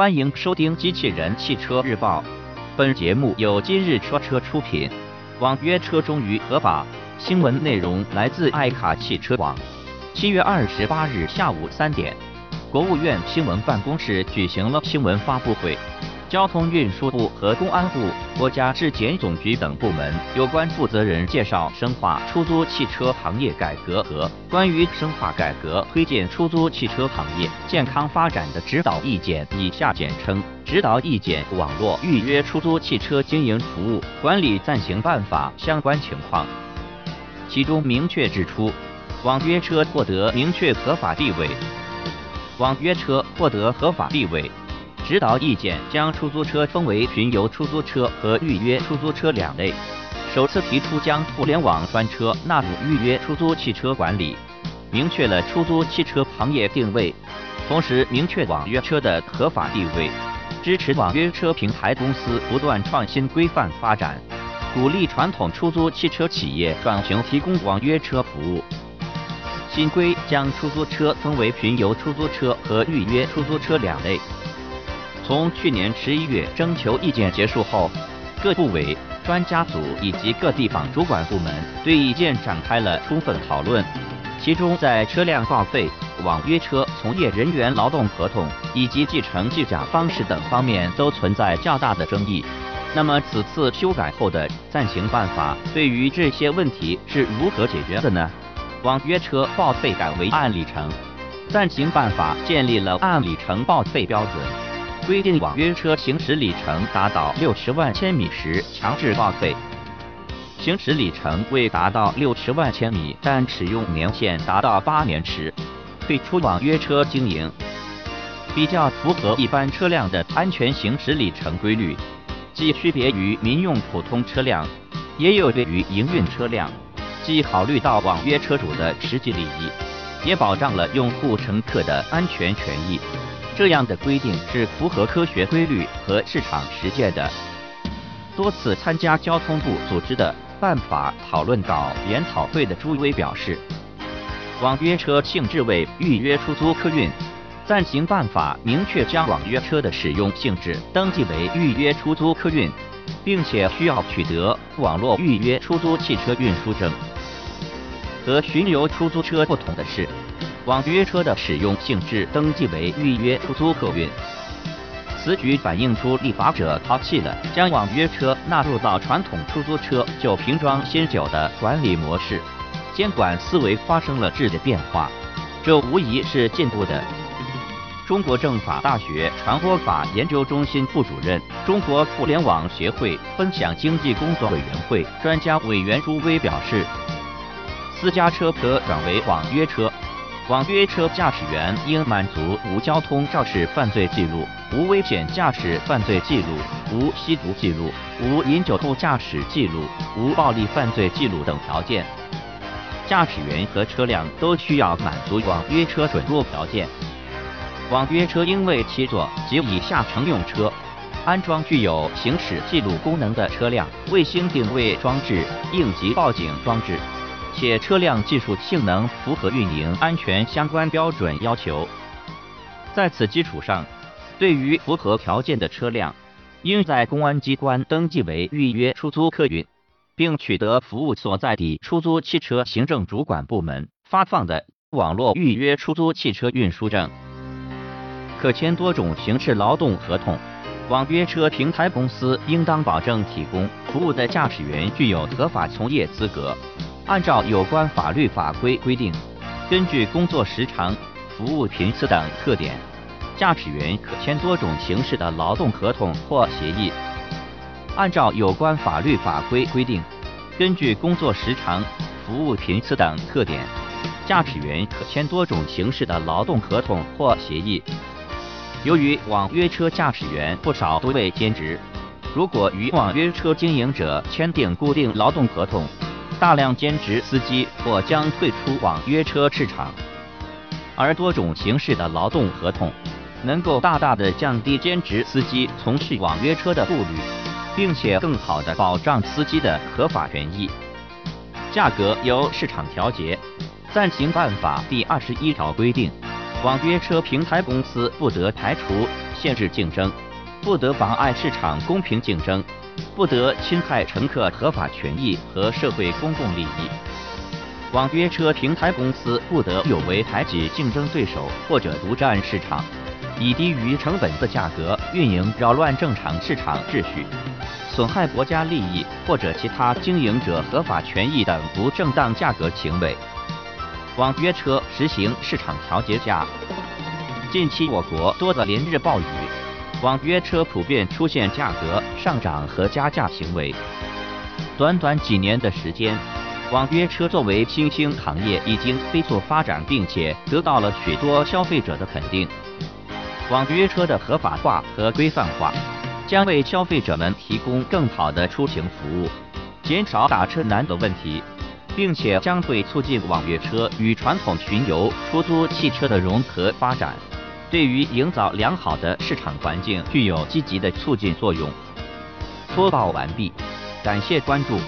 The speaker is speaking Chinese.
欢迎收听《机器人汽车日报》，本节目由今日说车出品。网约车终于合法，新闻内容来自爱卡汽车网。七月二十八日下午三点，国务院新闻办公室举行了新闻发布会。交通运输部和公安部、国家质检总局等部门有关负责人介绍深化出租汽车行业改革和关于深化改革推进出租汽车行业健康发展的指导意见（以下简称指导意见）网络预约出租汽车经营服务管理暂行办法相关情况。其中明确指出，网约车获得明确合法地位。网约车获得合法地位。指导意见将出租车分为巡游出租车和预约出租车两类，首次提出将互联网专车纳入预约出租汽车管理，明确了出租汽车行业定位，同时明确网约车的合法地位，支持网约车平台公司不断创新规范发展，鼓励传统出租汽车企业转型提供网约车服务。新规将出租车分为巡游出租车和预约出租车两类。从去年十一月征求意见结束后，各部委、专家组以及各地方主管部门对意见展开了充分讨论。其中，在车辆报废、网约车从业人员劳动合同以及继承计价方式等方面都存在较大的争议。那么，此次修改后的暂行办法对于这些问题是如何解决的呢？网约车报废改为按里程，暂行办法建立了按里程报废标准。规定网约车行驶里程达到六十万千米时强制报废，行驶里程未达到六十万千米但使用年限达到八年时，退出网约车经营。比较符合一般车辆的安全行驶里程规律，既区别于民用普通车辆，也有别于营运车辆，既考虑到网约车主的实际利益，也保障了用户乘客的安全权益。这样的规定是符合科学规律和市场实践的。多次参加交通部组织的办法讨论稿研讨会的朱威表示，网约车性质为预约出租客运，暂行办法明确将网约车的使用性质登记为预约出租客运，并且需要取得网络预约出租汽车运输证。和巡游出租车不同的是。网约车的使用性质登记为预约出租客运，此举反映出立法者抛弃了将网约车纳入到传统出租车酒瓶装新酒的管理模式，监管思维发生了质的变化，这无疑是进步的。中国政法大学传播法研究中心副主任、中国互联网协会分享经济工作委员会专家委员朱威表示，私家车可转为网约车。网约车驾驶员应满足无交通肇事犯罪记录、无危险驾驶犯罪记录、无吸毒记录、无饮酒后驾驶记录、无暴力犯罪记录等条件。驾驶员和车辆都需要满足网约车准入条件。网约车应为七座及以下乘用车安装具有行驶记录功能的车辆卫星定位装置、应急报警装置。且车辆技术性能符合运营安全相关标准要求。在此基础上，对于符合条件的车辆，应在公安机关登记为预约出租客运，并取得服务所在地出租汽车行政主管部门发放的网络预约出租汽车运输证。可签多种形式劳动合同，网约车平台公司应当保证提供服务的驾驶员具有合法从业资格。按照有关法律法规规定，根据工作时长、服务频次等特点，驾驶员可签多种形式的劳动合同或协议。按照有关法律法规规定，根据工作时长、服务频次等特点，驾驶员可签多种形式的劳动合同或协议。由于网约车驾驶员不少都为兼职，如果与网约车经营者签订固定劳动合同，大量兼职司机或将退出网约车市场，而多种形式的劳动合同能够大大的降低兼职司机从事网约车的顾虑，并且更好的保障司机的合法权益。价格由市场调节。暂行办法第二十一条规定，网约车平台公司不得排除、限制竞争，不得妨碍市场公平竞争，不得侵害乘客合法权益和社会公共利益。网约车平台公司不得有为排挤竞争对手或者独占市场，以低于成本的价格运营，扰乱正常市场秩序，损害国家利益或者其他经营者合法权益等不正当价格行为。网约车实行市场调节价。近期我国多的连日暴雨，网约车普遍出现价格上涨和加价行为。短短几年的时间，网约车作为新兴行业已经飞速发展，并且得到了许多消费者的肯定。网约车的合法化和规范化，将为消费者们提供更好的出行服务，减少打车难的问题。并且将会促进网约车与传统巡游出租汽车的融合发展，对于营造良好的市场环境具有积极的促进作用。播报完毕，感谢关注。